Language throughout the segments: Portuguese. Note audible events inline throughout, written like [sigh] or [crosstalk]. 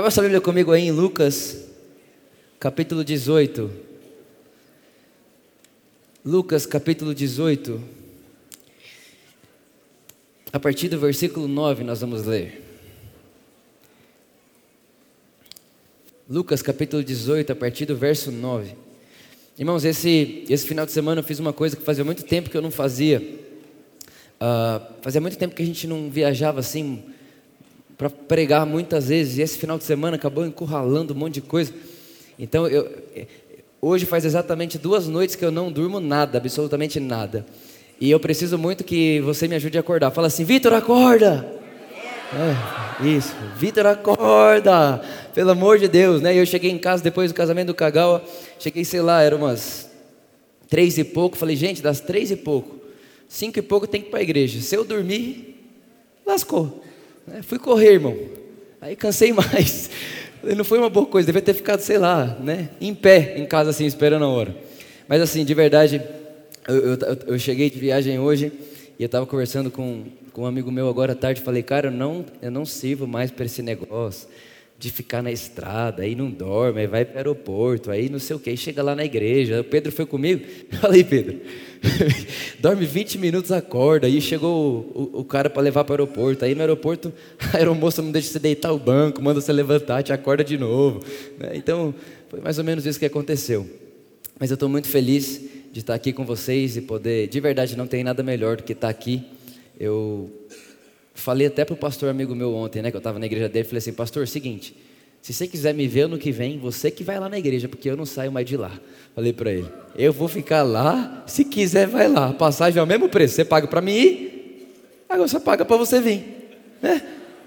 Abra sua Bíblia comigo aí em Lucas, capítulo 18. Lucas, capítulo 18. A partir do versículo 9 nós vamos ler. Lucas, capítulo 18, a partir do verso 9. Irmãos, esse, esse final de semana eu fiz uma coisa que fazia muito tempo que eu não fazia. Uh, fazia muito tempo que a gente não viajava assim para pregar muitas vezes, e esse final de semana acabou encurralando um monte de coisa. Então, eu, hoje faz exatamente duas noites que eu não durmo nada, absolutamente nada. E eu preciso muito que você me ajude a acordar. Fala assim, Vitor, acorda! É, isso, Vitor, acorda! Pelo amor de Deus, né? Eu cheguei em casa depois do casamento do Kagawa, cheguei, sei lá, era umas três e pouco. Falei, gente, das três e pouco, cinco e pouco tem que ir para a igreja. Se eu dormir, lascou. É, fui correr, irmão. Aí cansei [laughs] mais. Não foi uma boa coisa, devia ter ficado, sei lá, né, em pé em casa assim, esperando a hora. Mas assim, de verdade, eu, eu, eu cheguei de viagem hoje e eu estava conversando com, com um amigo meu agora à tarde. Falei, cara, eu não, eu não sirvo mais para esse negócio de ficar na estrada, aí não dorme, aí vai para o aeroporto, aí não sei o que, aí chega lá na igreja. O Pedro foi comigo. [laughs] Falei, Pedro, [laughs] dorme 20 minutos, acorda. Aí chegou o, o, o cara para levar para o aeroporto. Aí no aeroporto, [laughs] a aeromoça não deixa você deitar o banco, manda você levantar, te acorda de novo. Né? Então, foi mais ou menos isso que aconteceu. Mas eu estou muito feliz de estar aqui com vocês e poder, de verdade, não tem nada melhor do que estar aqui. Eu falei até para o pastor amigo meu ontem, né, que eu estava na igreja dele, falei assim, pastor, seguinte, se você quiser me ver ano que vem, você que vai lá na igreja, porque eu não saio mais de lá. Falei para ele, eu vou ficar lá, se quiser vai lá, a passagem é o mesmo preço, você paga para mim ir, agora você paga para você vir. Né?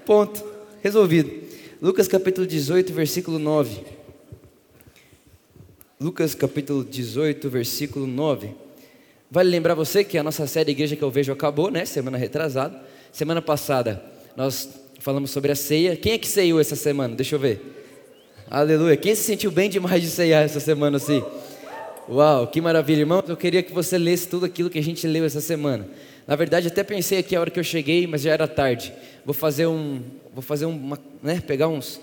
Ponto, resolvido. Lucas capítulo 18, versículo 9. Lucas capítulo 18, versículo 9. Vale lembrar você que a nossa série Igreja que eu vejo acabou, né? Semana retrasada. Semana passada nós falamos sobre a ceia. Quem é que ceiou essa semana? Deixa eu ver. Aleluia. Quem se sentiu bem demais de ceiar essa semana assim? Uau, que maravilha, irmãos. Eu queria que você lesse tudo aquilo que a gente leu essa semana. Na verdade, até pensei aqui a hora que eu cheguei, mas já era tarde. Vou fazer um, vou fazer uma, né, pegar uns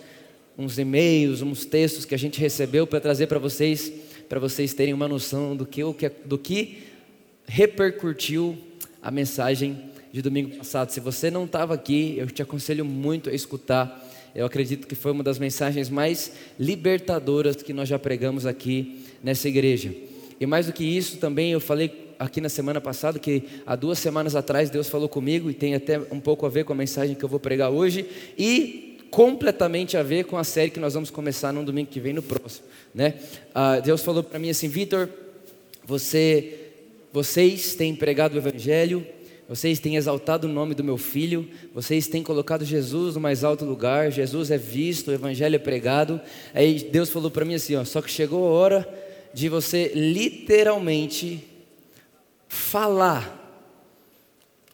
uns e-mails, uns textos que a gente recebeu para trazer para vocês, para vocês terem uma noção do que, do que repercutiu a mensagem de domingo passado. Se você não estava aqui, eu te aconselho muito a escutar. Eu acredito que foi uma das mensagens mais libertadoras que nós já pregamos aqui nessa igreja. E mais do que isso, também eu falei aqui na semana passada que há duas semanas atrás Deus falou comigo e tem até um pouco a ver com a mensagem que eu vou pregar hoje e completamente a ver com a série que nós vamos começar no domingo que vem, no próximo. Né? Ah, Deus falou para mim assim, Vitor, você, vocês têm pregado o Evangelho, vocês têm exaltado o nome do meu filho, vocês têm colocado Jesus no mais alto lugar, Jesus é visto, o Evangelho é pregado. Aí Deus falou para mim assim: ó, só que chegou a hora de você literalmente falar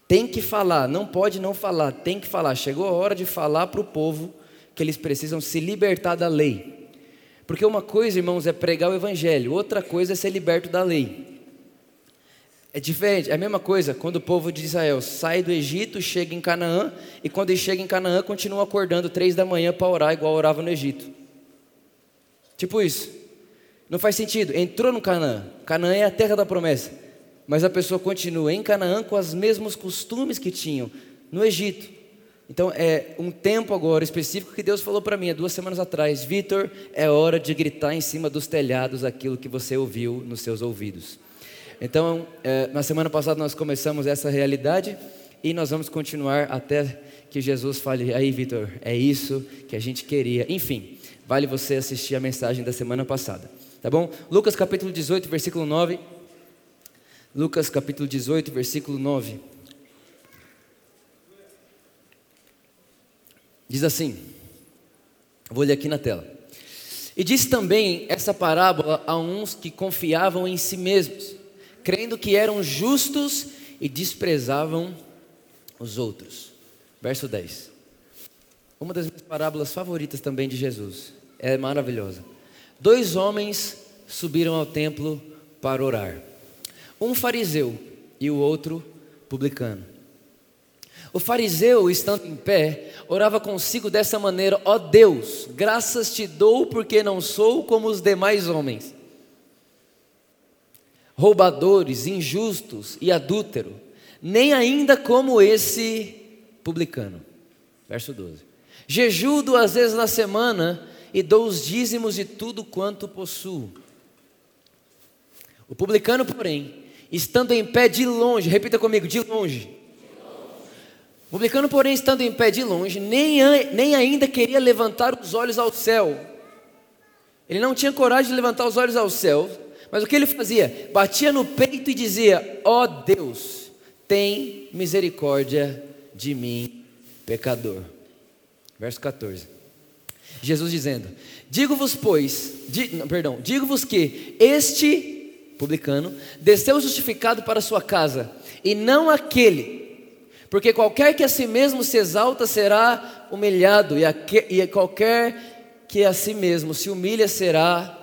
tem que falar, não pode não falar, tem que falar. Chegou a hora de falar para o povo que eles precisam se libertar da lei. Porque uma coisa, irmãos, é pregar o evangelho, outra coisa é ser liberto da lei. É diferente, é a mesma coisa quando o povo de Israel sai do Egito, chega em Canaã, e quando ele chega em Canaã, continua acordando três da manhã para orar, igual orava no Egito. Tipo isso. Não faz sentido. Entrou no Canaã. Canaã é a terra da promessa mas a pessoa continua em Canaã com os mesmos costumes que tinham no Egito. Então é um tempo agora específico que Deus falou para mim há duas semanas atrás, Vitor, é hora de gritar em cima dos telhados aquilo que você ouviu nos seus ouvidos. Então, é, na semana passada nós começamos essa realidade e nós vamos continuar até que Jesus fale, aí Vitor, é isso que a gente queria. Enfim, vale você assistir a mensagem da semana passada, tá bom? Lucas capítulo 18, versículo 9. Lucas capítulo 18, versículo 9. Diz assim, vou ler aqui na tela. E disse também essa parábola a uns que confiavam em si mesmos, crendo que eram justos e desprezavam os outros. Verso 10. Uma das minhas parábolas favoritas também de Jesus. É maravilhosa. Dois homens subiram ao templo para orar um fariseu e o outro publicano. O fariseu, estando em pé, orava consigo dessa maneira: Ó Deus, graças te dou porque não sou como os demais homens, roubadores, injustos e adúltero, nem ainda como esse publicano. Verso 12: Jejuo duas vezes na semana e dou os dízimos de tudo quanto possuo. O publicano, porém, estando em pé de longe, repita comigo, de longe. O publicano, porém, estando em pé de longe, nem, nem ainda queria levantar os olhos ao céu. Ele não tinha coragem de levantar os olhos ao céu, mas o que ele fazia? Batia no peito e dizia: Ó oh Deus, tem misericórdia de mim, pecador. Verso 14. Jesus dizendo: Digo-vos, pois, di, não, perdão, digo-vos que este publicano, desceu justificado para sua casa, e não aquele, porque qualquer que a si mesmo se exalta será humilhado, e, a, e qualquer que a si mesmo se humilha será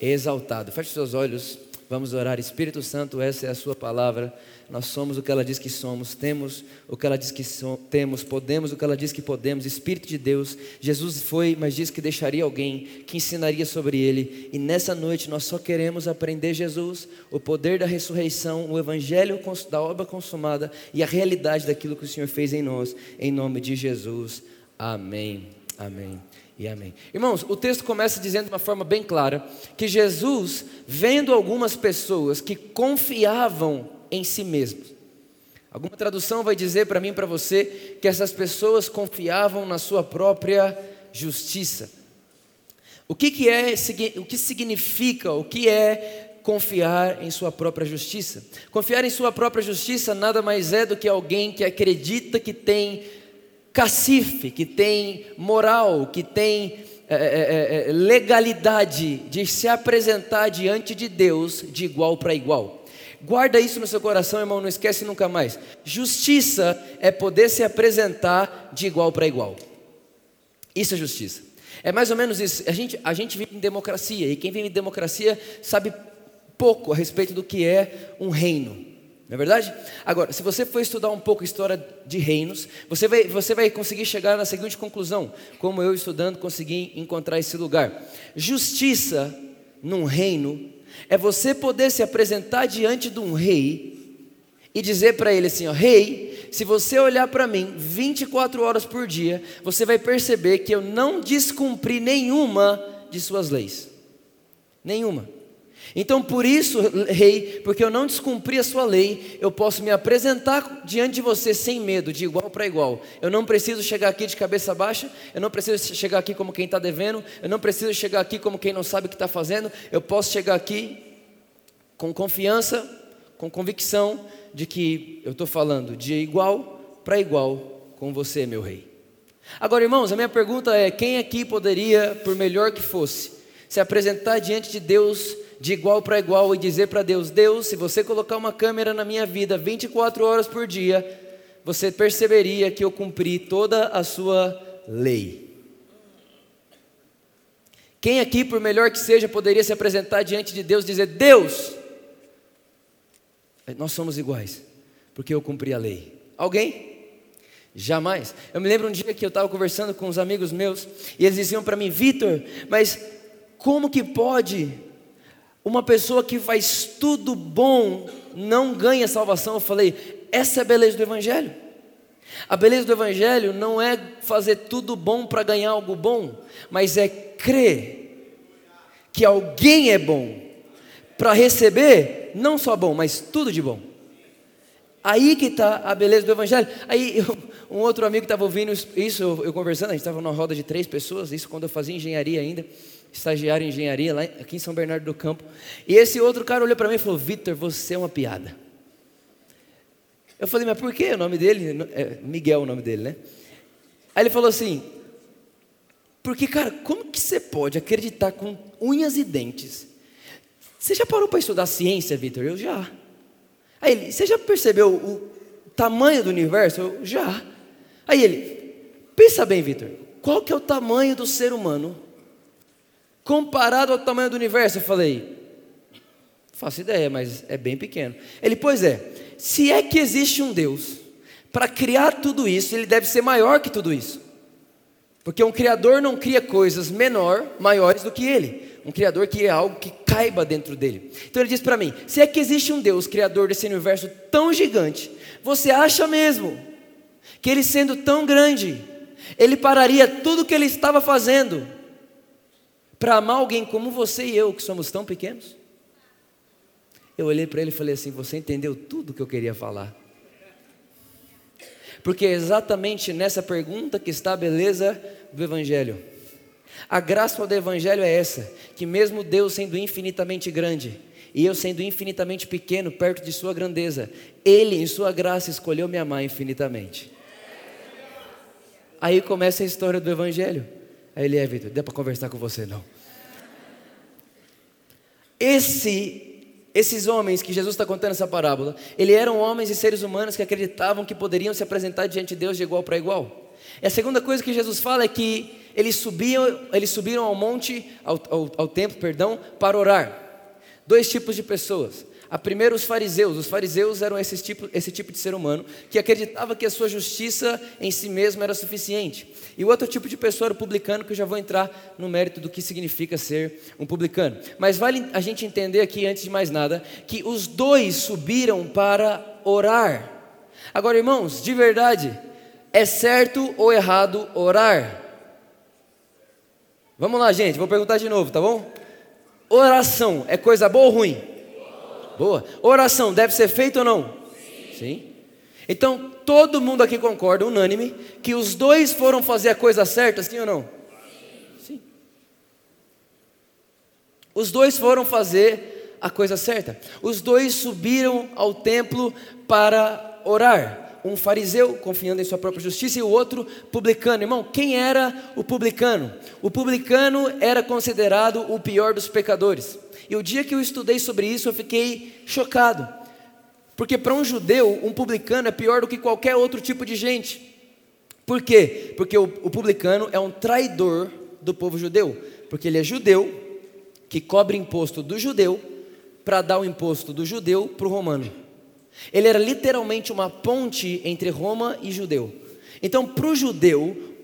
exaltado. Feche seus olhos, vamos orar. Espírito Santo, essa é a Sua palavra. Nós somos o que ela diz que somos, temos o que ela diz que so, temos, podemos o que ela diz que podemos. Espírito de Deus, Jesus foi, mas disse que deixaria alguém que ensinaria sobre ele. E nessa noite nós só queremos aprender Jesus, o poder da ressurreição, o evangelho da obra consumada e a realidade daquilo que o Senhor fez em nós, em nome de Jesus. Amém. Amém e amém. Irmãos, o texto começa dizendo de uma forma bem clara que Jesus, vendo algumas pessoas que confiavam em si mesmos. Alguma tradução vai dizer para mim e para você que essas pessoas confiavam na sua própria justiça. O que, que é, o que significa, o que é confiar em sua própria justiça? Confiar em sua própria justiça nada mais é do que alguém que acredita que tem cacife, que tem moral, que tem é, é, legalidade de se apresentar diante de Deus de igual para igual. Guarda isso no seu coração, irmão, não esquece nunca mais. Justiça é poder se apresentar de igual para igual. Isso é justiça. É mais ou menos isso. A gente, a gente vive em democracia, e quem vive em democracia sabe pouco a respeito do que é um reino. Não é verdade? Agora, se você for estudar um pouco a história de reinos, você vai, você vai conseguir chegar na seguinte conclusão, como eu estudando consegui encontrar esse lugar. Justiça num reino é você poder se apresentar diante de um rei e dizer para ele assim: ó, Rei, se você olhar para mim 24 horas por dia, você vai perceber que eu não descumpri nenhuma de suas leis. Nenhuma. Então, por isso, rei, porque eu não descumpri a sua lei, eu posso me apresentar diante de você sem medo, de igual para igual. Eu não preciso chegar aqui de cabeça baixa, eu não preciso chegar aqui como quem está devendo, eu não preciso chegar aqui como quem não sabe o que está fazendo, eu posso chegar aqui com confiança, com convicção de que eu estou falando de igual para igual com você, meu rei. Agora, irmãos, a minha pergunta é: quem aqui poderia, por melhor que fosse, se apresentar diante de Deus de igual para igual e dizer para Deus: Deus, se você colocar uma câmera na minha vida 24 horas por dia, você perceberia que eu cumpri toda a sua lei. Quem aqui, por melhor que seja, poderia se apresentar diante de Deus e dizer: Deus, nós somos iguais, porque eu cumpri a lei. Alguém? Jamais. Eu me lembro um dia que eu estava conversando com uns amigos meus e eles diziam para mim: Vitor, mas como que pode uma pessoa que faz tudo bom não ganha salvação. Eu falei, essa é a beleza do Evangelho. A beleza do Evangelho não é fazer tudo bom para ganhar algo bom, mas é crer que alguém é bom para receber não só bom, mas tudo de bom. Aí que está a beleza do Evangelho. Aí eu, [laughs] um outro amigo estava ouvindo isso, eu, eu conversando, a gente estava numa roda de três pessoas, isso quando eu fazia engenharia ainda estagiário em engenharia lá aqui em São Bernardo do Campo. E esse outro cara olhou para mim e falou: Vitor, você é uma piada. Eu falei, mas por que o nome dele? É Miguel o nome dele, né? Aí ele falou assim: porque, cara, como que você pode acreditar com unhas e dentes? Você já parou para estudar ciência, Vitor? Eu já. Aí ele, você já percebeu o tamanho do universo? Eu já. Aí ele, pensa bem, Vitor, qual que é o tamanho do ser humano comparado ao tamanho do universo? Eu falei, faço ideia, mas é bem pequeno. Ele, pois é, se é que existe um Deus, para criar tudo isso, ele deve ser maior que tudo isso. Porque um criador não cria coisas menor, maiores do que ele. Um criador é algo que caiba dentro dele. Então ele diz para mim: se é que existe um Deus criador desse universo tão gigante, você acha mesmo que ele sendo tão grande, ele pararia tudo o que ele estava fazendo para amar alguém como você e eu, que somos tão pequenos? Eu olhei para ele e falei assim: Você entendeu tudo que eu queria falar. Porque é exatamente nessa pergunta que está a beleza do Evangelho. A graça do Evangelho é essa: que mesmo Deus sendo infinitamente grande, e eu sendo infinitamente pequeno perto de Sua grandeza, Ele, em Sua graça, escolheu me amar infinitamente. Aí começa a história do Evangelho. Aí ele é, Vitor, dá para conversar com você não. Esse, esses homens que Jesus está contando essa parábola, eles eram homens e seres humanos que acreditavam que poderiam se apresentar diante de Deus de igual para igual. E a segunda coisa que Jesus fala é que eles subiam, eles subiram ao monte, ao, ao, ao templo, perdão, para orar. Dois tipos de pessoas. A primeira, os fariseus. Os fariseus eram esse tipo, esse tipo de ser humano que acreditava que a sua justiça em si mesmo era suficiente. E o outro tipo de pessoa era o publicano, que eu já vou entrar no mérito do que significa ser um publicano. Mas vale a gente entender aqui, antes de mais nada, que os dois subiram para orar. Agora, irmãos, de verdade, é certo ou errado orar? Vamos lá, gente, vou perguntar de novo, tá bom? Oração é coisa boa ou ruim? Boa. Oração deve ser feita ou não? Sim. Sim. Então, todo mundo aqui concorda, unânime, que os dois foram fazer a coisa certa, sim ou não? Sim. Os dois foram fazer a coisa certa. Os dois subiram ao templo para orar um fariseu confiando em sua própria justiça e o outro publicano. Irmão, quem era o publicano? O publicano era considerado o pior dos pecadores. E o dia que eu estudei sobre isso, eu fiquei chocado. Porque para um judeu, um publicano é pior do que qualquer outro tipo de gente. Por quê? Porque o, o publicano é um traidor do povo judeu. Porque ele é judeu, que cobre imposto do judeu, para dar o imposto do judeu para o romano. Ele era literalmente uma ponte entre Roma e judeu. Então, para o judeu,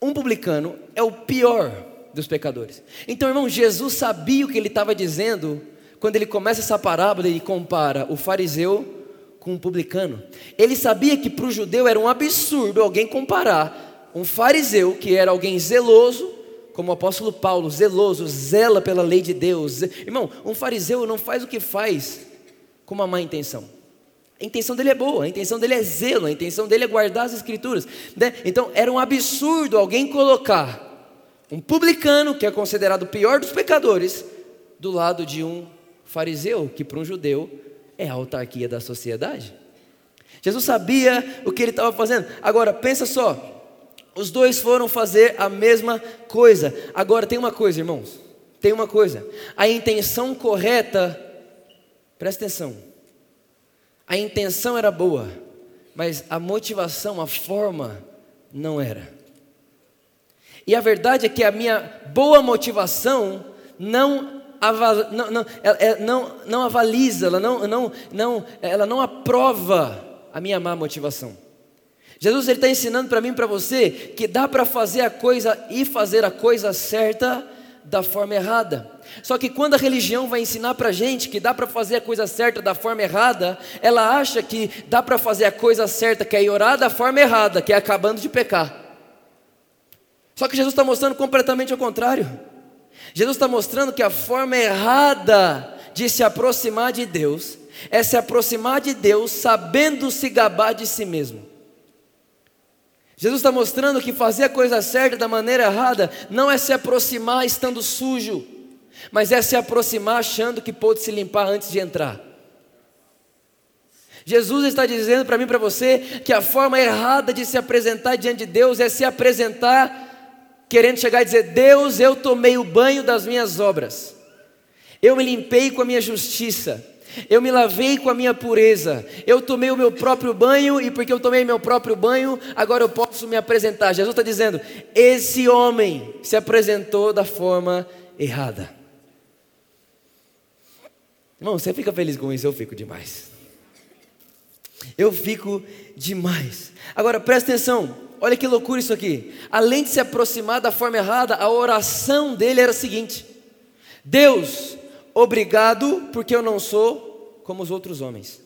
um publicano é o pior dos pecadores. Então, irmão, Jesus sabia o que ele estava dizendo quando ele começa essa parábola e compara o fariseu com o publicano. Ele sabia que para o judeu era um absurdo alguém comparar um fariseu, que era alguém zeloso, como o apóstolo Paulo, zeloso, zela pela lei de Deus. Irmão, um fariseu não faz o que faz com uma má intenção. A intenção dele é boa, a intenção dele é zelo, a intenção dele é guardar as escrituras. Né? Então era um absurdo alguém colocar um publicano, que é considerado o pior dos pecadores, do lado de um fariseu, que para um judeu é a autarquia da sociedade. Jesus sabia o que ele estava fazendo. Agora, pensa só, os dois foram fazer a mesma coisa. Agora, tem uma coisa, irmãos, tem uma coisa: a intenção correta Presta atenção. A intenção era boa, mas a motivação, a forma, não era. E a verdade é que a minha boa motivação não, aval, não, não, é, não, não avaliza, ela não, não, não, ela não aprova a minha má motivação. Jesus está ensinando para mim e para você que dá para fazer a coisa e fazer a coisa certa da forma errada. Só que quando a religião vai ensinar para a gente que dá para fazer a coisa certa da forma errada, ela acha que dá para fazer a coisa certa, que é orar da forma errada, que é acabando de pecar. Só que Jesus está mostrando completamente o contrário. Jesus está mostrando que a forma errada de se aproximar de Deus é se aproximar de Deus sabendo se gabar de si mesmo. Jesus está mostrando que fazer a coisa certa da maneira errada não é se aproximar estando sujo, mas é se aproximar achando que pode se limpar antes de entrar. Jesus está dizendo para mim e para você que a forma errada de se apresentar diante de Deus é se apresentar querendo chegar e dizer: Deus, eu tomei o banho das minhas obras, eu me limpei com a minha justiça, eu me lavei com a minha pureza. Eu tomei o meu próprio banho e porque eu tomei meu próprio banho, agora eu posso me apresentar. Jesus está dizendo: esse homem se apresentou da forma errada. Irmão, você fica feliz com isso? Eu fico demais. Eu fico demais. Agora presta atenção, olha que loucura isso aqui. Além de se aproximar da forma errada, a oração dele era a seguinte: Deus, obrigado porque eu não sou como os outros homens.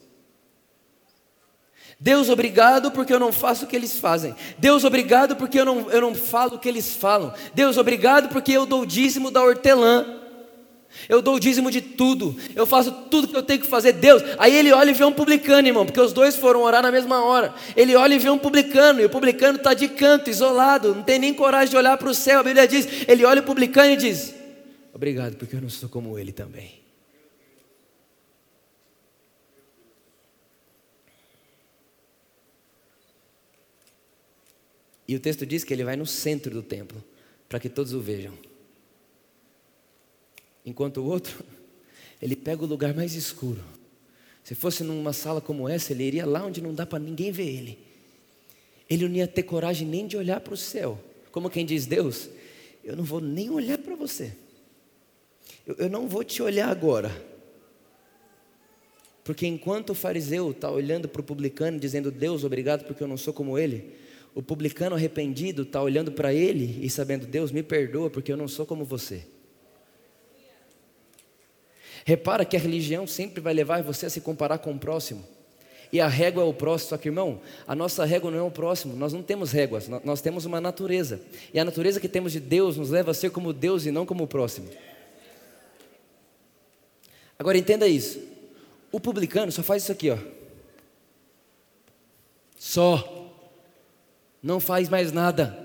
Deus, obrigado porque eu não faço o que eles fazem. Deus, obrigado porque eu não, eu não falo o que eles falam. Deus, obrigado porque eu dou o dízimo da hortelã. Eu dou o dízimo de tudo. Eu faço tudo que eu tenho que fazer. Deus. Aí ele olha e vê um publicano, irmão, porque os dois foram orar na mesma hora. Ele olha e vê um publicano, e o publicano está de canto, isolado, não tem nem coragem de olhar para o céu. A Bíblia diz: ele olha o publicano e diz: Obrigado, porque eu não sou como ele também. E o texto diz que ele vai no centro do templo, para que todos o vejam. Enquanto o outro, [laughs] ele pega o lugar mais escuro. Se fosse numa sala como essa, ele iria lá onde não dá para ninguém ver ele. Ele não ia ter coragem nem de olhar para o céu. Como quem diz, Deus, eu não vou nem olhar para você. Eu, eu não vou te olhar agora. Porque enquanto o fariseu está olhando para o publicano, dizendo, Deus, obrigado porque eu não sou como ele, o publicano arrependido está olhando para ele e sabendo, Deus, me perdoa porque eu não sou como você. Repara que a religião sempre vai levar você a se comparar com o próximo. E a régua é o próximo, só que irmão, a nossa régua não é o próximo, nós não temos réguas, nós temos uma natureza. E a natureza que temos de Deus nos leva a ser como Deus e não como o próximo. Agora entenda isso. O publicano só faz isso aqui, ó. Só não faz mais nada.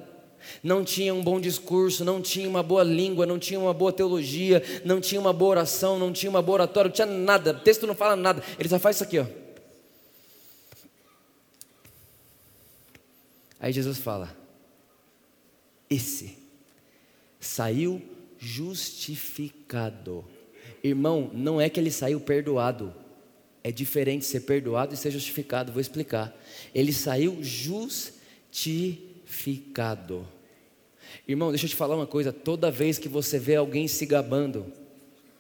Não tinha um bom discurso, não tinha uma boa língua, não tinha uma boa teologia, não tinha uma boa oração, não tinha uma boa oratória, não tinha nada. O texto não fala nada. Ele só faz isso aqui, ó. Aí Jesus fala: Esse saiu justificado. Irmão, não é que ele saiu perdoado. É diferente ser perdoado e ser justificado. Vou explicar. Ele saiu justificado. Irmão, deixa eu te falar uma coisa: toda vez que você vê alguém se gabando,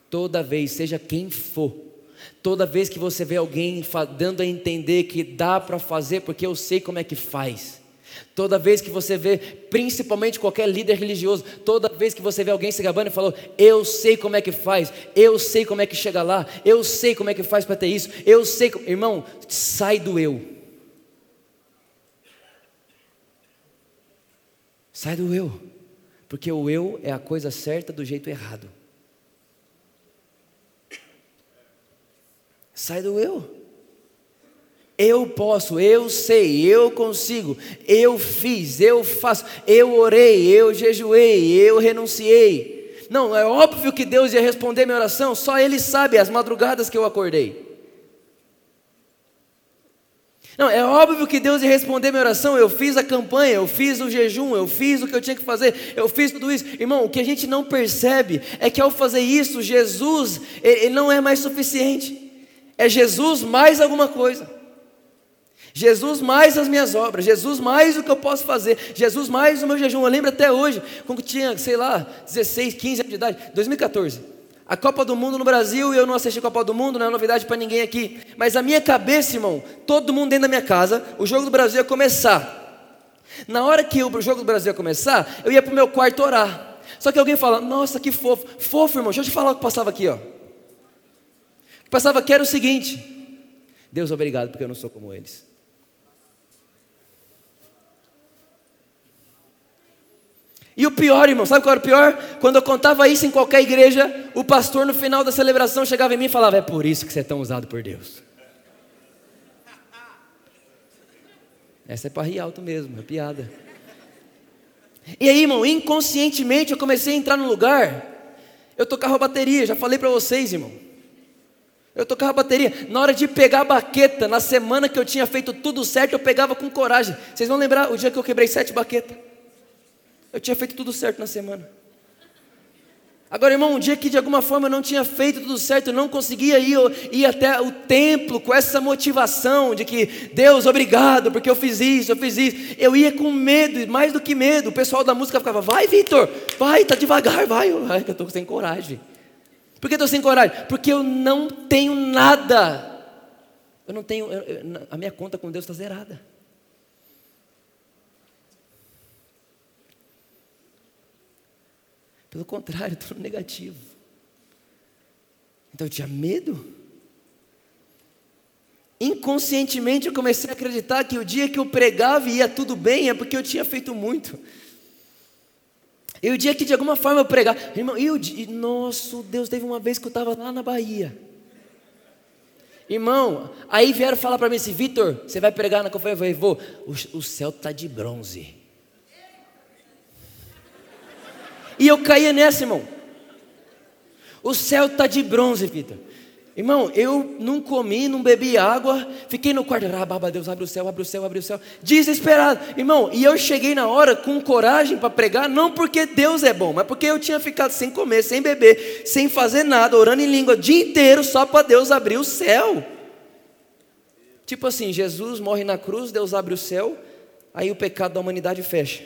toda vez, seja quem for, toda vez que você vê alguém dando a entender que dá para fazer porque eu sei como é que faz, toda vez que você vê, principalmente qualquer líder religioso, toda vez que você vê alguém se gabando e falou, eu sei como é que faz, eu sei como é que chega lá, eu sei como é que faz para ter isso, eu sei, irmão, sai do eu. Sai do eu, porque o eu é a coisa certa do jeito errado. Sai do eu. Eu posso, eu sei, eu consigo, eu fiz, eu faço, eu orei, eu jejuei, eu renunciei. Não, é óbvio que Deus ia responder minha oração, só Ele sabe as madrugadas que eu acordei. Não, é óbvio que Deus ia responder minha oração. Eu fiz a campanha, eu fiz o jejum, eu fiz o que eu tinha que fazer, eu fiz tudo isso. Irmão, o que a gente não percebe é que ao fazer isso, Jesus, ele não é mais suficiente. É Jesus mais alguma coisa. Jesus mais as minhas obras, Jesus mais o que eu posso fazer, Jesus mais o meu jejum. Eu lembro até hoje, quando tinha, sei lá, 16, 15 anos de idade, 2014. A Copa do Mundo no Brasil, e eu não assisti a Copa do Mundo, não é novidade para ninguém aqui. Mas a minha cabeça, irmão, todo mundo dentro da minha casa, o jogo do Brasil ia começar. Na hora que o jogo do Brasil ia começar, eu ia para o meu quarto orar. Só que alguém fala, nossa, que fofo. Fofo, irmão, deixa eu te falar o que passava aqui, ó. O que passava aqui era o seguinte: Deus, obrigado, porque eu não sou como eles. E o pior, irmão, sabe qual era o pior? Quando eu contava isso em qualquer igreja, o pastor no final da celebração chegava em mim e falava: É por isso que você é tão usado por Deus. Essa é para rir alto mesmo, é piada. E aí, irmão, inconscientemente eu comecei a entrar no lugar. Eu tocava bateria, já falei para vocês, irmão. Eu tocava bateria. Na hora de pegar a baqueta, na semana que eu tinha feito tudo certo, eu pegava com coragem. Vocês vão lembrar o dia que eu quebrei sete baquetas? Eu tinha feito tudo certo na semana. Agora, irmão, um dia que de alguma forma eu não tinha feito tudo certo, eu não conseguia ir, ir até o templo com essa motivação de que Deus, obrigado, porque eu fiz isso, eu fiz isso. Eu ia com medo, mais do que medo. O pessoal da música ficava, vai, Vitor, vai, tá devagar, vai. Ai, que eu estou sem coragem. Por que estou sem coragem? Porque eu não tenho nada Eu não tenho, eu, eu, a minha conta com Deus está zerada. Pelo contrário, estou negativo. Então eu tinha medo. Inconscientemente eu comecei a acreditar que o dia que eu pregava e ia tudo bem é porque eu tinha feito muito. E o dia que de alguma forma eu pregar, irmão, e o dia, nosso Deus, teve uma vez que eu estava lá na Bahia. Irmão, aí vieram falar para mim assim, Vitor, você vai pregar na conferência? Eu falei, vou, o, o céu está de bronze. E eu caía nessa, irmão. O céu está de bronze, Vitor. Irmão, eu não comi, não bebi água, fiquei no quarto, ah, baba, Deus abre o céu, abre o céu, abre o céu, desesperado. Irmão, e eu cheguei na hora com coragem para pregar, não porque Deus é bom, mas porque eu tinha ficado sem comer, sem beber, sem fazer nada, orando em língua o dia inteiro só para Deus abrir o céu. Tipo assim, Jesus morre na cruz, Deus abre o céu, aí o pecado da humanidade fecha.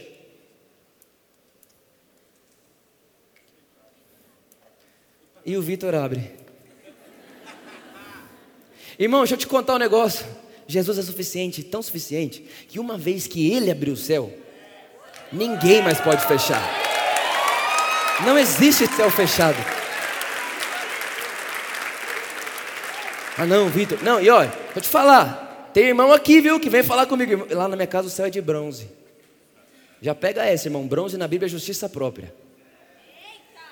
E o Vitor abre. Irmão, deixa eu te contar um negócio. Jesus é suficiente, tão suficiente, que uma vez que Ele abriu o céu, ninguém mais pode fechar. Não existe céu fechado. Ah, não, Vitor. Não, e olha, vou te falar. Tem irmão aqui, viu, que vem falar comigo. Lá na minha casa o céu é de bronze. Já pega essa, irmão. Bronze na Bíblia é justiça própria.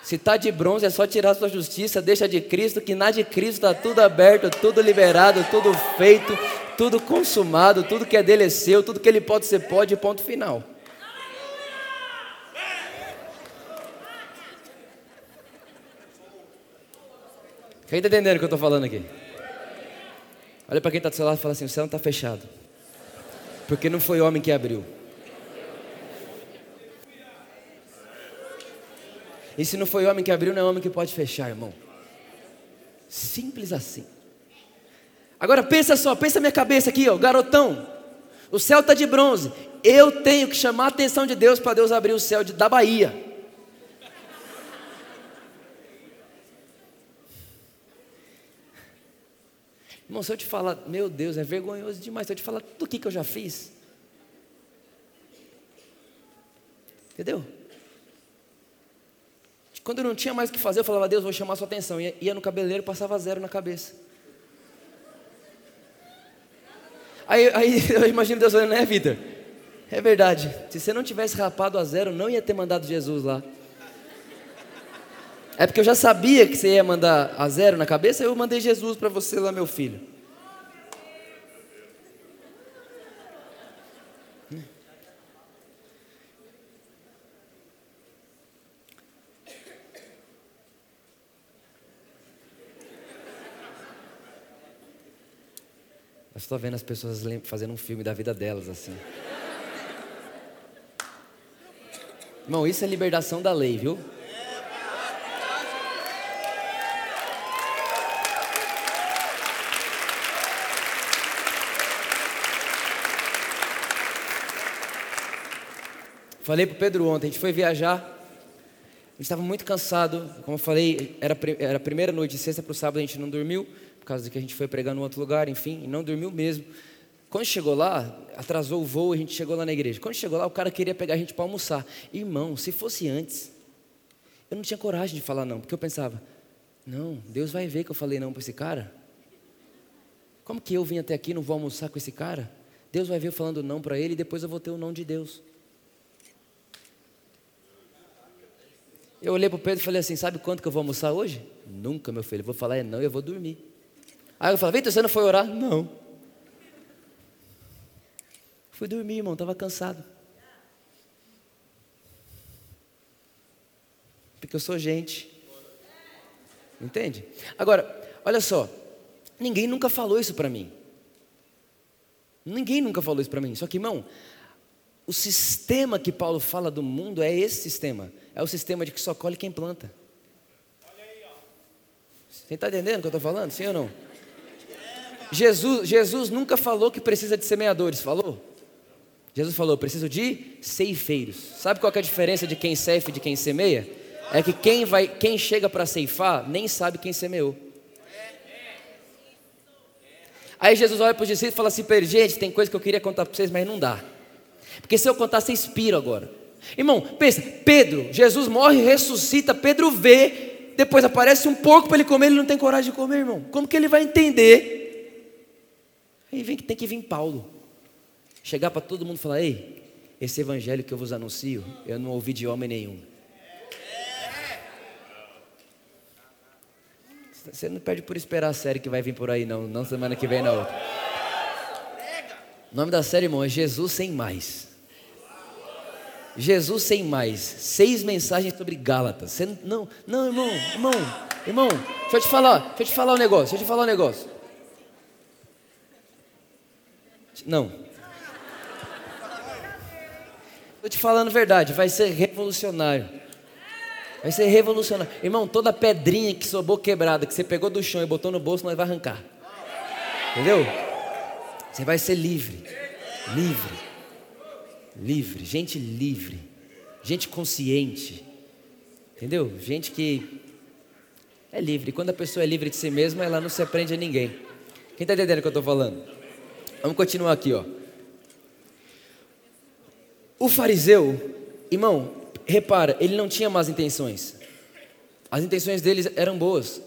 Se está de bronze, é só tirar sua justiça, deixa de Cristo, que na de Cristo está tudo aberto, tudo liberado, tudo feito, tudo consumado, tudo que é dele é seu, tudo que ele pode ser pode, ponto final. Quem está entendendo o que eu estou falando aqui? Olha para quem está do seu lado e fala assim: o céu não está fechado. Porque não foi homem que abriu. E se não foi homem que abriu, não é homem que pode fechar, irmão. Simples assim. Agora pensa só, pensa minha cabeça aqui, ó, garotão. O céu está de bronze. Eu tenho que chamar a atenção de Deus para Deus abrir o céu de, da Bahia. Irmão, se eu te falar, meu Deus, é vergonhoso demais. Se eu te falar tudo o que, que eu já fiz. Entendeu? Quando eu não tinha mais o que fazer, eu falava, Deus, vou chamar sua atenção. Ia, ia no cabeleireiro, passava zero na cabeça. Aí, aí [laughs] eu imagino Deus falando, né, Vitor? É verdade. Se você não tivesse rapado a zero, não ia ter mandado Jesus lá. É porque eu já sabia que você ia mandar a zero na cabeça, eu mandei Jesus para você lá, meu filho. Estou vendo as pessoas fazendo um filme da vida delas assim. Irmão, isso é libertação da lei, viu? Falei para o Pedro ontem, a gente foi viajar, a gente estava muito cansado, como eu falei, era, era a primeira noite, sexta para o sábado a gente não dormiu, causa de que a gente foi pregar em outro lugar, enfim, e não dormiu mesmo. Quando chegou lá, atrasou o voo, a gente chegou lá na igreja. Quando chegou lá, o cara queria pegar a gente para almoçar. Irmão, se fosse antes, eu não tinha coragem de falar não, porque eu pensava, não, Deus vai ver que eu falei não para esse cara. Como que eu vim até aqui e não vou almoçar com esse cara? Deus vai ver eu falando não para ele e depois eu vou ter o não de Deus. Eu olhei para o Pedro e falei assim: Sabe quanto que eu vou almoçar hoje? Nunca, meu filho. Eu vou falar é não e eu vou dormir. Aí eu falei, Vitor, você não foi orar? Não. Fui dormir, irmão, estava cansado. Porque eu sou gente. Entende? Agora, olha só. Ninguém nunca falou isso para mim. Ninguém nunca falou isso para mim. Só que, irmão, o sistema que Paulo fala do mundo é esse sistema. É o sistema de que só colhe quem planta. Você está entendendo o que eu estou falando? Sim ou não? Jesus, Jesus nunca falou que precisa de semeadores, falou? Jesus falou, preciso de ceifeiros. Sabe qual é a diferença de quem ceifa e de quem semeia? É que quem, vai, quem chega para ceifar nem sabe quem semeou. Aí Jesus olha para os discípulos e fala assim: gente, tem coisa que eu queria contar para vocês, mas não dá. Porque se eu contar, vocês piram agora. Irmão, pensa, Pedro, Jesus morre, ressuscita, Pedro vê, depois aparece um porco para ele comer, ele não tem coragem de comer, irmão. Como que ele vai entender? Aí vem que tem que vir Paulo. Chegar para todo mundo e falar: ei, esse evangelho que eu vos anuncio, eu não ouvi de homem nenhum. Você não perde por esperar a série que vai vir por aí, não. Não semana que vem, outra. O nome da série, irmão, é Jesus Sem Mais. Jesus Sem Mais. Seis mensagens sobre Gálatas. Você não, não, irmão, irmão, irmão, deixa eu te falar, deixa eu te falar um negócio, deixa eu te falar um negócio. Não. Estou te falando verdade, vai ser revolucionário. Vai ser revolucionário. Irmão, toda pedrinha que sobrou quebrada, que você pegou do chão e botou no bolso, nós vai arrancar. Entendeu? Você vai ser livre. Livre. Livre. Gente livre. Gente consciente. Entendeu? Gente que é livre. Quando a pessoa é livre de si mesma, ela não se aprende a ninguém. Quem está entendendo o que eu estou falando? Vamos continuar aqui, ó. O fariseu, irmão, repara, ele não tinha más intenções. As intenções dele eram boas,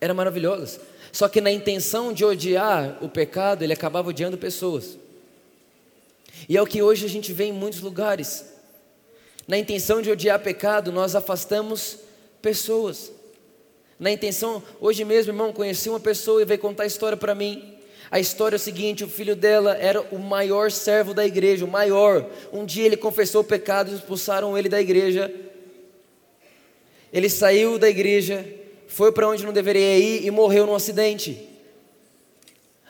eram maravilhosas. Só que na intenção de odiar o pecado, ele acabava odiando pessoas. E é o que hoje a gente vê em muitos lugares. Na intenção de odiar pecado, nós afastamos pessoas. Na intenção, hoje mesmo, irmão, conheci uma pessoa e veio contar a história para mim. A história é o seguinte: o filho dela era o maior servo da igreja, o maior. Um dia ele confessou o pecado e expulsaram ele da igreja. Ele saiu da igreja, foi para onde não deveria ir e morreu num acidente.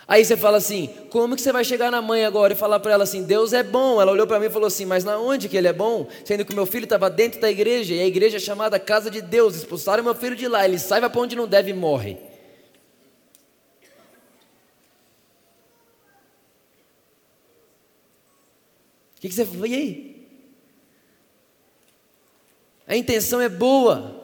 Aí você fala assim: como que você vai chegar na mãe agora e falar para ela assim: Deus é bom? Ela olhou para mim e falou assim: mas na onde que ele é bom? Sendo que meu filho estava dentro da igreja e a igreja é chamada Casa de Deus. Expulsaram meu filho de lá, ele sai para onde não deve e morre. Que, que você? E aí? A intenção é boa,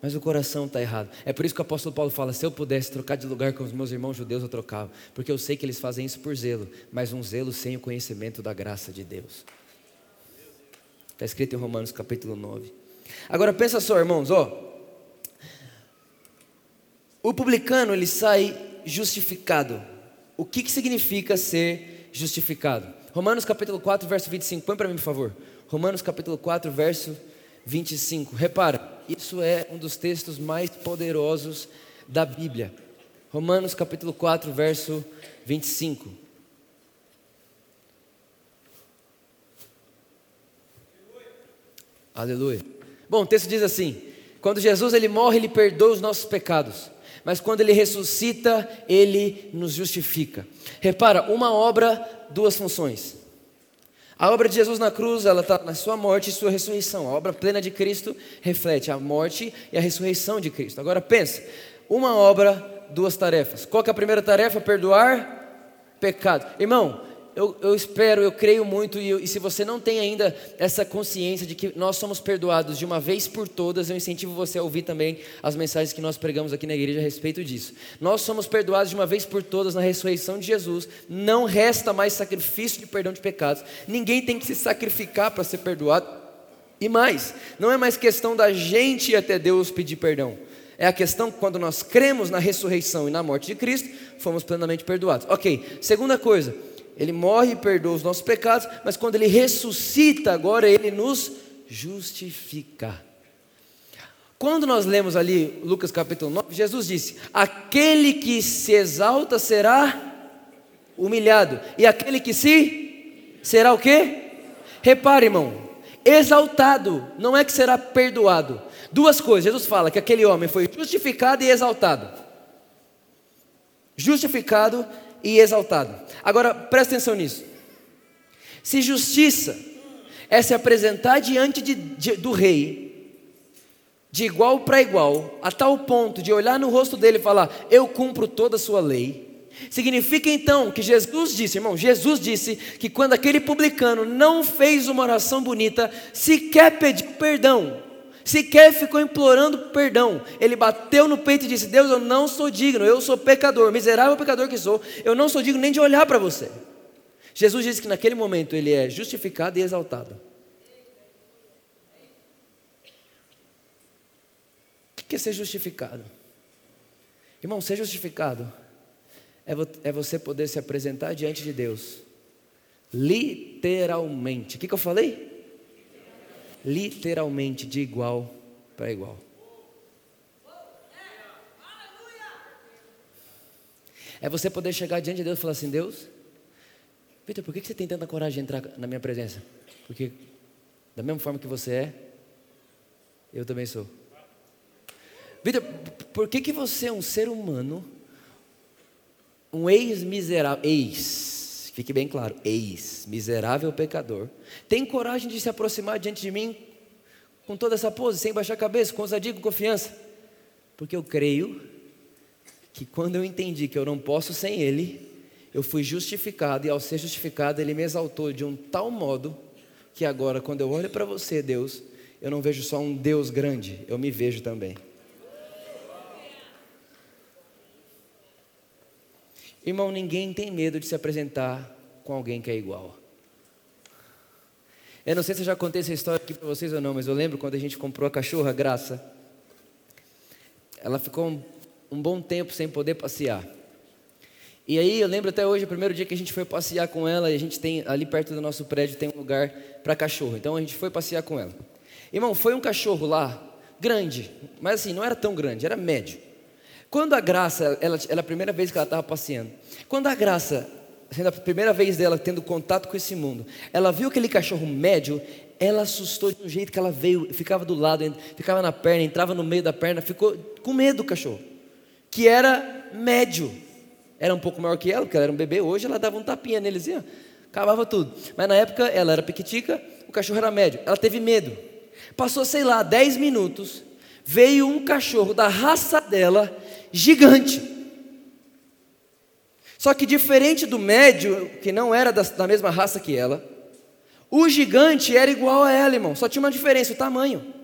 mas o coração está errado. É por isso que o apóstolo Paulo fala: se eu pudesse trocar de lugar com os meus irmãos judeus, eu trocava. Porque eu sei que eles fazem isso por zelo, mas um zelo sem o conhecimento da graça de Deus. Está escrito em Romanos capítulo 9. Agora pensa só, irmãos, ó. O publicano ele sai justificado. O que, que significa ser justificado? Romanos capítulo 4, verso 25. Põe para mim, por favor. Romanos capítulo 4, verso 25. Repara, isso é um dos textos mais poderosos da Bíblia. Romanos capítulo 4, verso 25. Aleluia. Bom, o texto diz assim: quando Jesus ele morre, ele perdoa os nossos pecados mas quando ele ressuscita, ele nos justifica. Repara, uma obra, duas funções. A obra de Jesus na cruz, ela está na sua morte e sua ressurreição. A obra plena de Cristo reflete a morte e a ressurreição de Cristo. Agora pensa, uma obra, duas tarefas. Qual é a primeira tarefa? Perdoar pecado. Irmão, eu, eu espero, eu creio muito, e, e se você não tem ainda essa consciência de que nós somos perdoados de uma vez por todas, eu incentivo você a ouvir também as mensagens que nós pregamos aqui na igreja a respeito disso. Nós somos perdoados de uma vez por todas na ressurreição de Jesus, não resta mais sacrifício de perdão de pecados, ninguém tem que se sacrificar para ser perdoado. E mais, não é mais questão da gente ir até Deus pedir perdão. É a questão que quando nós cremos na ressurreição e na morte de Cristo, fomos plenamente perdoados. Ok, segunda coisa, ele morre e perdoa os nossos pecados, mas quando ele ressuscita, agora ele nos justifica. Quando nós lemos ali Lucas capítulo 9, Jesus disse: Aquele que se exalta será humilhado, e aquele que se será o quê? Repare, irmão, exaltado, não é que será perdoado. Duas coisas, Jesus fala que aquele homem foi justificado e exaltado. Justificado e exaltado. Agora, presta atenção nisso. Se justiça é se apresentar diante de, de, do rei, de igual para igual, a tal ponto de olhar no rosto dele e falar: Eu cumpro toda a sua lei. Significa então que Jesus disse, irmão, Jesus disse que quando aquele publicano não fez uma oração bonita, sequer pediu perdão, sequer ficou implorando perdão. Ele bateu no peito e disse: Deus, eu não sou digno, eu sou pecador, miserável pecador que sou, eu não sou digno nem de olhar para você. Jesus disse que naquele momento ele é justificado e exaltado. O que é ser justificado? Irmão, ser justificado é, é você poder se apresentar diante de Deus, literalmente. O que, que eu falei? Literalmente, de igual para igual. É você poder chegar diante de Deus e falar assim: Deus, Vitor, por que você tem tanta coragem de entrar na minha presença? Porque, da mesma forma que você é, eu também sou. Vitor, por que, que você é um ser humano, um ex-miserável, ex, fique bem claro, ex-miserável pecador, tem coragem de se aproximar diante de mim com toda essa pose, sem baixar a cabeça, com ousadia, com confiança? Porque eu creio que quando eu entendi que eu não posso sem Ele, eu fui justificado, e ao ser justificado, Ele me exaltou de um tal modo que agora, quando eu olho para você, Deus, eu não vejo só um Deus grande, eu me vejo também. Irmão, ninguém tem medo de se apresentar com alguém que é igual. Eu não sei se eu já contei essa história aqui para vocês ou não, mas eu lembro quando a gente comprou a cachorra Graça. Ela ficou um, um bom tempo sem poder passear. E aí eu lembro até hoje, o primeiro dia que a gente foi passear com ela, a gente tem ali perto do nosso prédio tem um lugar para cachorro. Então a gente foi passear com ela. Irmão, foi um cachorro lá, grande, mas assim, não era tão grande, era médio. Quando a Graça, ela, ela a primeira vez que ela estava passeando, quando a Graça, sendo a primeira vez dela tendo contato com esse mundo, ela viu aquele cachorro médio, ela assustou de um jeito que ela veio, ficava do lado, ficava na perna, entrava no meio da perna, ficou com medo do cachorro, que era médio era um pouco maior que ela, porque ela era um bebê, hoje ela dava um tapinha nele assim, ó, acabava tudo. Mas na época ela era pequitica, o cachorro era médio. Ela teve medo. Passou, sei lá, 10 minutos, veio um cachorro da raça dela, gigante. Só que diferente do médio, que não era da, da mesma raça que ela, o gigante era igual a ela, irmão. Só tinha uma diferença, o tamanho.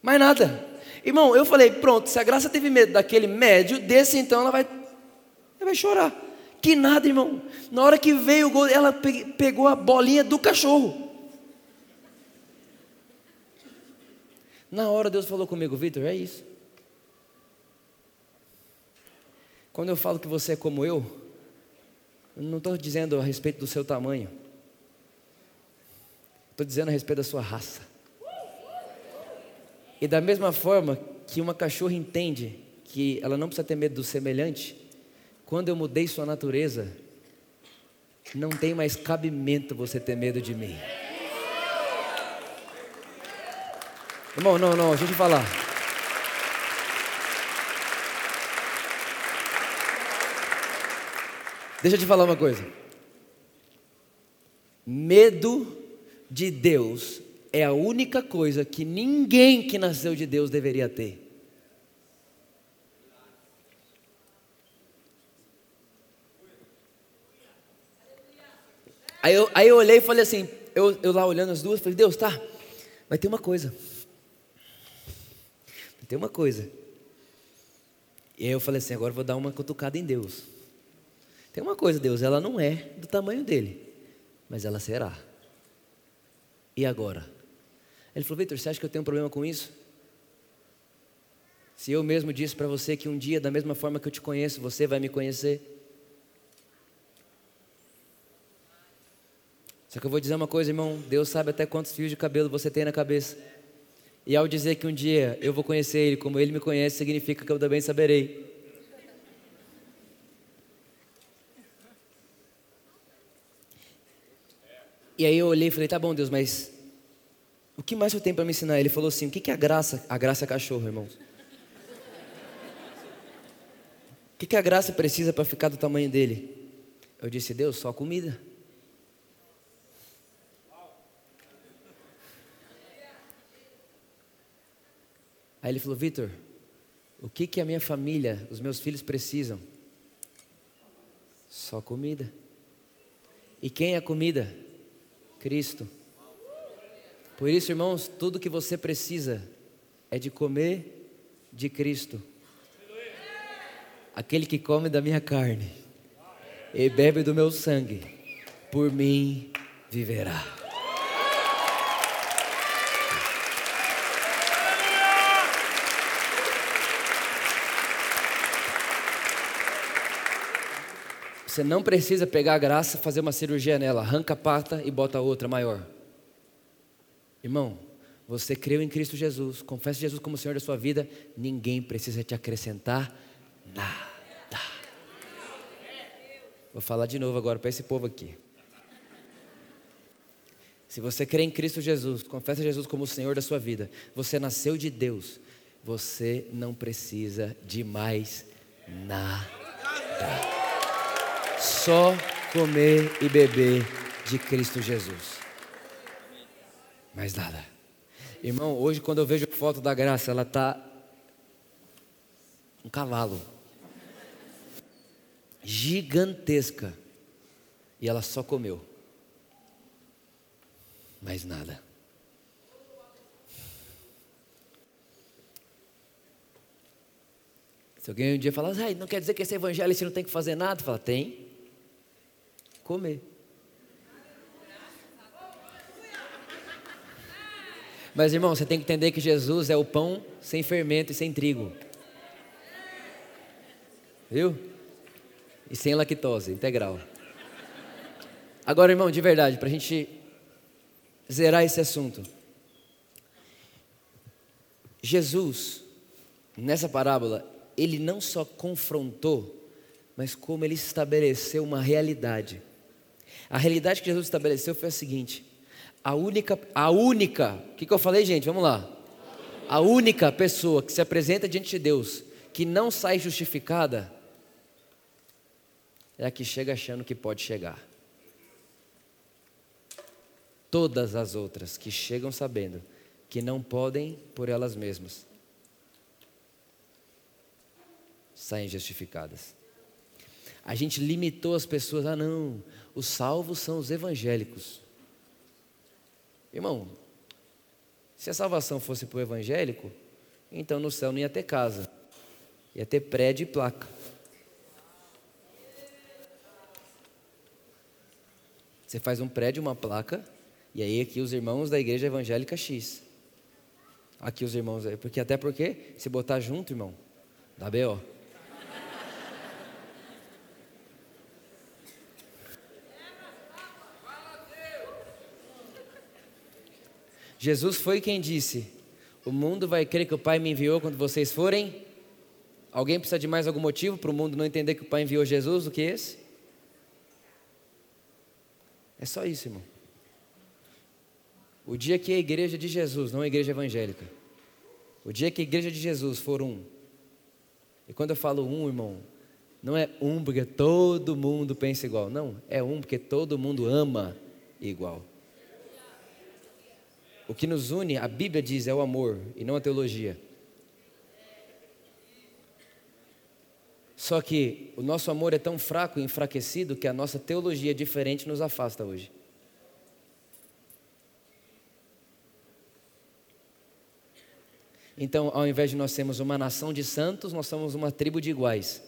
Mais nada. Irmão, eu falei, pronto, se a graça teve medo daquele médio, desse então ela vai ela vai chorar. Que nada, irmão. Na hora que veio o gol, ela pegou a bolinha do cachorro. Na hora Deus falou comigo, Vitor, é isso. Quando eu falo que você é como eu, eu não estou dizendo a respeito do seu tamanho. Estou dizendo a respeito da sua raça. E da mesma forma que uma cachorra entende que ela não precisa ter medo do semelhante, quando eu mudei sua natureza, não tem mais cabimento você ter medo de mim. Irmão, não, não, deixa eu te falar. Deixa eu te falar uma coisa. Medo de Deus é a única coisa que ninguém que nasceu de Deus deveria ter. Aí eu, aí eu olhei e falei assim, eu, eu lá olhando as duas, falei, Deus, tá, vai ter uma coisa. Vai ter uma coisa. E aí eu falei assim, agora eu vou dar uma cutucada em Deus. Tem uma coisa, Deus, ela não é do tamanho dele, mas ela será. E agora? Ele falou, Vitor, você acha que eu tenho um problema com isso? Se eu mesmo disse para você que um dia, da mesma forma que eu te conheço, você vai me conhecer. Só que eu vou dizer uma coisa, irmão: Deus sabe até quantos fios de cabelo você tem na cabeça. E ao dizer que um dia eu vou conhecer Ele como Ele me conhece, significa que eu também saberei. E aí eu olhei e falei: tá bom, Deus, mas o que mais eu tenho para me ensinar? Ele falou assim: o que é a graça? A graça é cachorro, irmãos. O que, que a graça precisa para ficar do tamanho dele? Eu disse: Deus, só comida. Aí ele falou: Vitor, o que, que a minha família, os meus filhos precisam? Só comida. E quem é a comida? Cristo. Por isso, irmãos, tudo que você precisa é de comer de Cristo. Aquele que come da minha carne e bebe do meu sangue, por mim viverá. Você não precisa pegar a graça, fazer uma cirurgia nela, arranca a pata e bota outra maior. Irmão, você creu em Cristo Jesus, confessa Jesus como Senhor da sua vida, ninguém precisa te acrescentar nada. Vou falar de novo agora para esse povo aqui. Se você crê em Cristo Jesus, confessa Jesus como o Senhor da sua vida, você nasceu de Deus, você não precisa de mais nada só comer e beber de Cristo Jesus. Mais nada. Irmão, hoje quando eu vejo foto da graça, ela está um cavalo. Gigantesca. E ela só comeu. Mais nada. Se alguém um dia falar, ah, não quer dizer que esse evangelho você não tem que fazer nada, fala, tem comer. Mas irmão, você tem que entender que Jesus é o pão sem fermento e sem trigo. Viu? E sem lactose, integral. Agora, irmão, de verdade, para a gente zerar esse assunto. Jesus, nessa parábola, ele não só confrontou, mas como ele estabeleceu uma realidade. A realidade que Jesus estabeleceu foi a seguinte: a única, a única, o que, que eu falei, gente? Vamos lá. A única pessoa que se apresenta diante de Deus que não sai justificada é a que chega achando que pode chegar. Todas as outras que chegam sabendo que não podem por elas mesmas saem justificadas. A gente limitou as pessoas, ah não, os salvos são os evangélicos. Irmão, se a salvação fosse para o evangélico, então no céu não ia ter casa, ia ter prédio e placa. Você faz um prédio, uma placa, e aí aqui os irmãos da igreja evangélica X. Aqui os irmãos, porque até porque se botar junto, irmão, dá B.O. Jesus foi quem disse: O mundo vai crer que o Pai me enviou quando vocês forem. Alguém precisa de mais algum motivo para o mundo não entender que o Pai enviou Jesus do que esse? É só isso, irmão. O dia que a igreja de Jesus, não a igreja evangélica, o dia que a igreja de Jesus for um, e quando eu falo um, irmão, não é um porque todo mundo pensa igual, não, é um porque todo mundo ama igual. O que nos une, a Bíblia diz, é o amor e não a teologia. Só que o nosso amor é tão fraco e enfraquecido que a nossa teologia diferente nos afasta hoje. Então, ao invés de nós sermos uma nação de santos, nós somos uma tribo de iguais.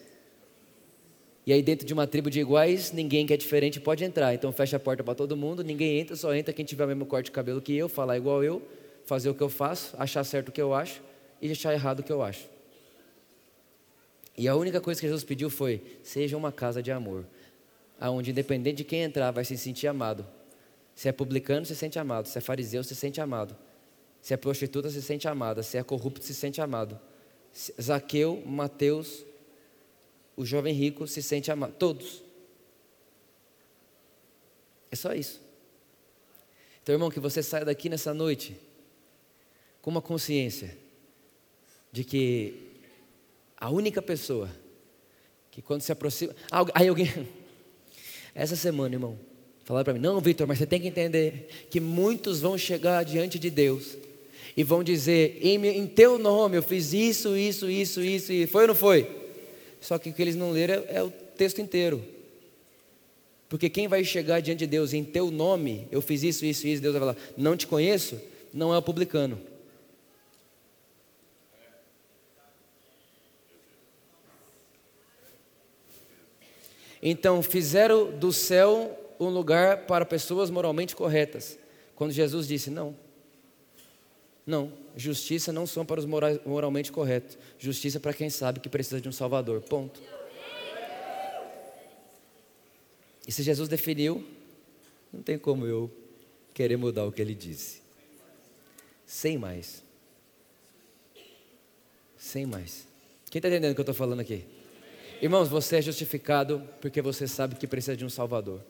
E aí, dentro de uma tribo de iguais, ninguém que é diferente pode entrar. Então, fecha a porta para todo mundo, ninguém entra, só entra quem tiver o mesmo corte de cabelo que eu, falar igual eu, fazer o que eu faço, achar certo o que eu acho e achar errado o que eu acho. E a única coisa que Jesus pediu foi: seja uma casa de amor, aonde independente de quem entrar, vai se sentir amado. Se é publicano, se sente amado. Se é fariseu, se sente amado. Se é prostituta, se sente amada. Se é corrupto, se sente amado. Zaqueu, Mateus, o jovem rico se sente amado. Todos. É só isso. Então, irmão, que você saia daqui nessa noite com uma consciência de que a única pessoa que quando se aproxima. Aí alguém. [laughs] Essa semana, irmão, falaram para mim: Não, Vitor, mas você tem que entender que muitos vão chegar diante de Deus e vão dizer: Em, teu nome eu fiz isso, isso, isso, isso, e foi ou não foi? Só que o que eles não leram é, é o texto inteiro. Porque quem vai chegar diante de Deus em teu nome, eu fiz isso, isso, isso, Deus vai falar, não te conheço, não é o publicano. Então, fizeram do céu um lugar para pessoas moralmente corretas. Quando Jesus disse: Não, não, justiça não são para os moralmente corretos, justiça para quem sabe que precisa de um Salvador. Ponto. E se Jesus definiu, não tem como eu querer mudar o que ele disse. Sem mais. Sem mais. Quem está entendendo o que eu estou falando aqui? Irmãos, você é justificado porque você sabe que precisa de um Salvador.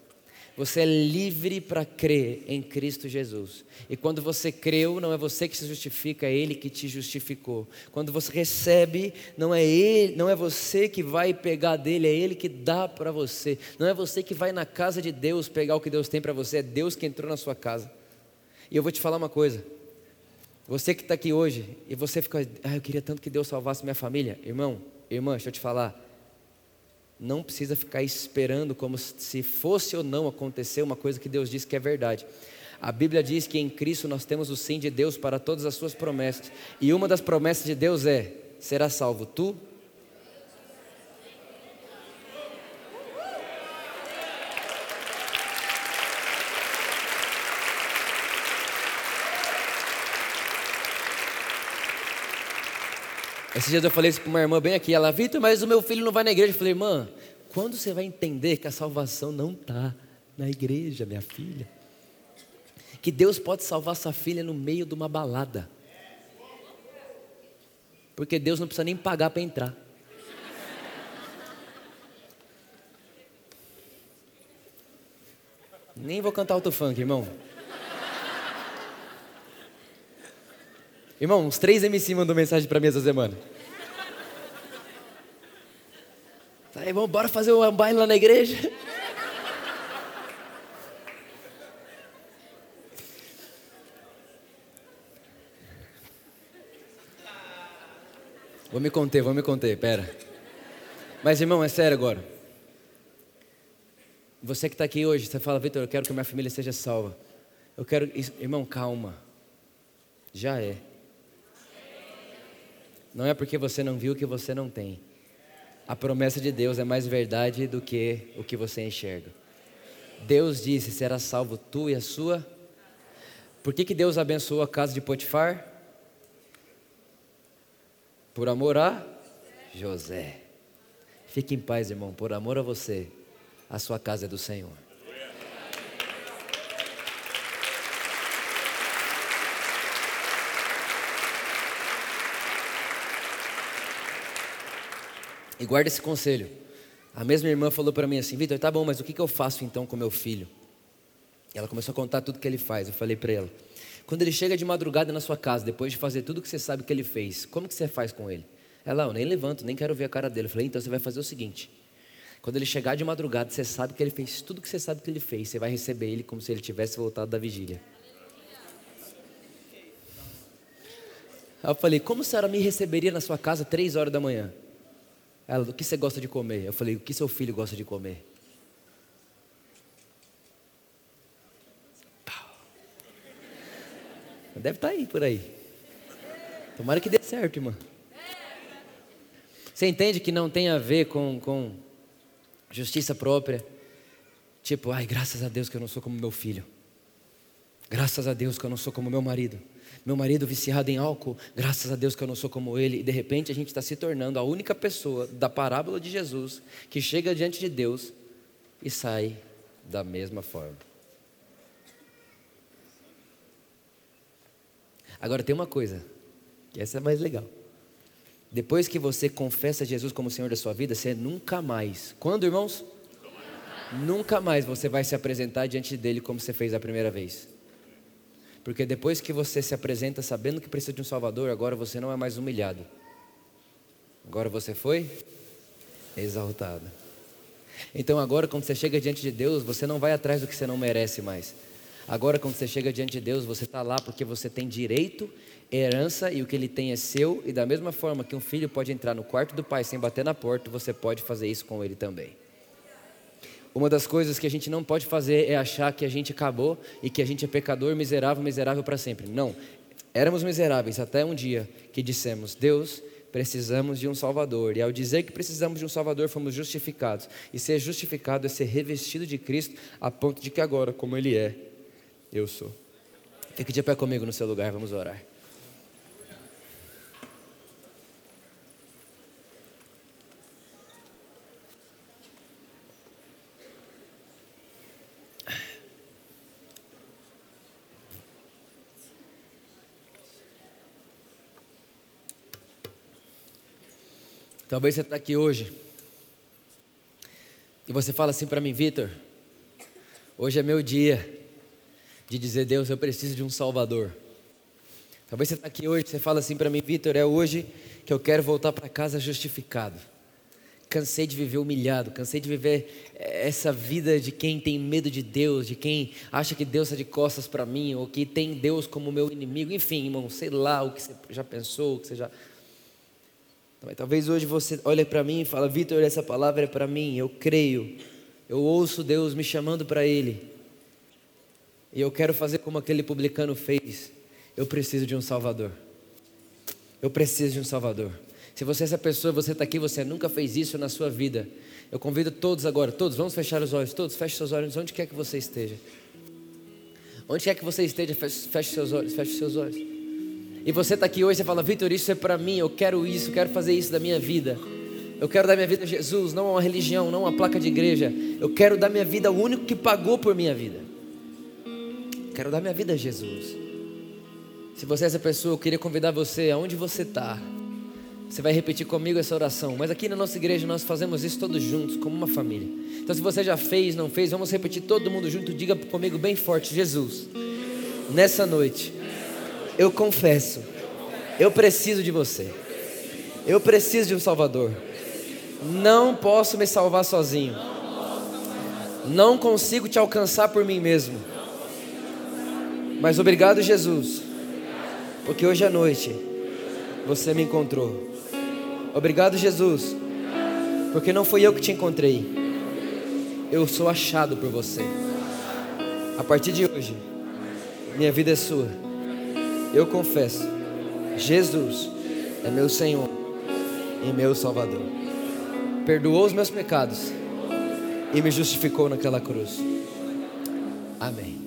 Você é livre para crer em Cristo Jesus. E quando você creu, não é você que se justifica, é Ele que te justificou. Quando você recebe, não é Ele, não é você que vai pegar dele, é Ele que dá para você. Não é você que vai na casa de Deus pegar o que Deus tem para você, é Deus que entrou na sua casa. E eu vou te falar uma coisa. Você que está aqui hoje e você fica, ah, eu queria tanto que Deus salvasse minha família, irmão, irmã, deixa eu te falar não precisa ficar esperando como se fosse ou não acontecer uma coisa que Deus disse que é verdade. A Bíblia diz que em Cristo nós temos o sim de Deus para todas as suas promessas. E uma das promessas de Deus é: será salvo tu Esses dias eu falei isso para uma irmã bem aqui, ela, Vitor, mas o meu filho não vai na igreja. Eu falei, irmã, quando você vai entender que a salvação não está na igreja, minha filha? Que Deus pode salvar sua filha no meio de uma balada. Porque Deus não precisa nem pagar para entrar. Nem vou cantar alto funk, irmão. Irmão, uns três MC mandou mensagem para mim essa semana. Aí, vamos, bora fazer um baile lá na igreja? Vou me conter, vou me conter, pera. Mas irmão, é sério agora. Você que está aqui hoje, você fala, Vitor, eu quero que minha família seja salva. Eu quero, irmão, calma. Já é. Não é porque você não viu que você não tem. A promessa de Deus é mais verdade do que o que você enxerga. Deus disse: será salvo tu e a sua. Por que, que Deus abençoou a casa de Potifar? Por amor a José. Fique em paz, irmão, por amor a você, a sua casa é do Senhor. E guarda esse conselho. A mesma irmã falou para mim assim: Vitor, tá bom, mas o que, eu faço então com meu filho? E ela começou a contar tudo que ele faz. Eu falei para ela: quando ele chega de madrugada na sua casa, depois de fazer tudo que você sabe que ele fez, como que você faz com ele? Ela, eu nem levanto, nem quero ver a cara dele. Eu falei: então você vai fazer o seguinte: quando ele chegar de madrugada, você sabe que ele fez tudo que você sabe que ele fez, você vai receber ele como se ele tivesse voltado da vigília. Eu falei: como a senhora me receberia na sua casa três horas da manhã? Ela, o que você gosta de comer? Eu falei, o que seu filho gosta de comer? Deve estar tá aí por aí. Tomara que dê certo, irmã. Você entende que não tem a ver com, com justiça própria? Tipo, ai, graças a Deus que eu não sou como meu filho. Graças a Deus que eu não sou como meu marido meu marido viciado em álcool, graças a Deus que eu não sou como ele, e de repente a gente está se tornando a única pessoa da parábola de Jesus que chega diante de Deus e sai da mesma forma. Agora tem uma coisa, que essa é mais legal. Depois que você confessa Jesus como Senhor da sua vida, você nunca mais, quando irmãos? Nunca mais você vai se apresentar diante dele como você fez a primeira vez. Porque depois que você se apresenta sabendo que precisa de um Salvador, agora você não é mais humilhado. Agora você foi exaltado. Então agora quando você chega diante de Deus, você não vai atrás do que você não merece mais. Agora quando você chega diante de Deus, você está lá porque você tem direito, herança e o que ele tem é seu. E da mesma forma que um filho pode entrar no quarto do pai sem bater na porta, você pode fazer isso com ele também. Uma das coisas que a gente não pode fazer é achar que a gente acabou e que a gente é pecador, miserável, miserável para sempre. Não. Éramos miseráveis até um dia que dissemos: Deus, precisamos de um Salvador. E ao dizer que precisamos de um Salvador, fomos justificados. E ser justificado é ser revestido de Cristo a ponto de que agora, como Ele é, eu sou. Fique de pé comigo no seu lugar, vamos orar. Talvez você está aqui hoje e você fala assim para mim, Vitor, hoje é meu dia de dizer, Deus, eu preciso de um Salvador. Talvez você está aqui hoje e você fala assim para mim, Vitor, é hoje que eu quero voltar para casa justificado. Cansei de viver humilhado, cansei de viver essa vida de quem tem medo de Deus, de quem acha que Deus está de costas para mim, ou que tem Deus como meu inimigo, enfim, irmão, sei lá o que você já pensou, o que você já Talvez hoje você olhe para mim e fala, Vitor, essa palavra é para mim, eu creio, eu ouço Deus me chamando para Ele. E eu quero fazer como aquele publicano fez. Eu preciso de um Salvador. Eu preciso de um Salvador. Se você é essa pessoa, você está aqui, você nunca fez isso na sua vida. Eu convido todos agora, todos, vamos fechar os olhos, todos, feche seus olhos, onde quer que você esteja. Onde quer que você esteja, feche, feche seus olhos, feche seus olhos. E você está aqui hoje e fala, Vitor, isso é para mim, eu quero isso, eu quero fazer isso da minha vida. Eu quero dar minha vida a Jesus, não a uma religião, não a uma placa de igreja. Eu quero dar minha vida ao único que pagou por minha vida. Quero dar minha vida a Jesus. Se você é essa pessoa, eu queria convidar você, aonde você está, você vai repetir comigo essa oração. Mas aqui na nossa igreja nós fazemos isso todos juntos, como uma família. Então, se você já fez, não fez, vamos repetir todo mundo junto. Diga comigo bem forte: Jesus, nessa noite eu confesso, eu preciso de você. Eu preciso de um Salvador. Não posso me salvar sozinho. Não consigo te alcançar por mim mesmo. Mas obrigado, Jesus, porque hoje à noite você me encontrou. Obrigado, Jesus, porque não fui eu que te encontrei. Eu sou achado por você. A partir de hoje, minha vida é sua eu confesso: Jesus é meu Senhor e meu Salvador. Perdoou os meus pecados e me justificou naquela cruz. Amém.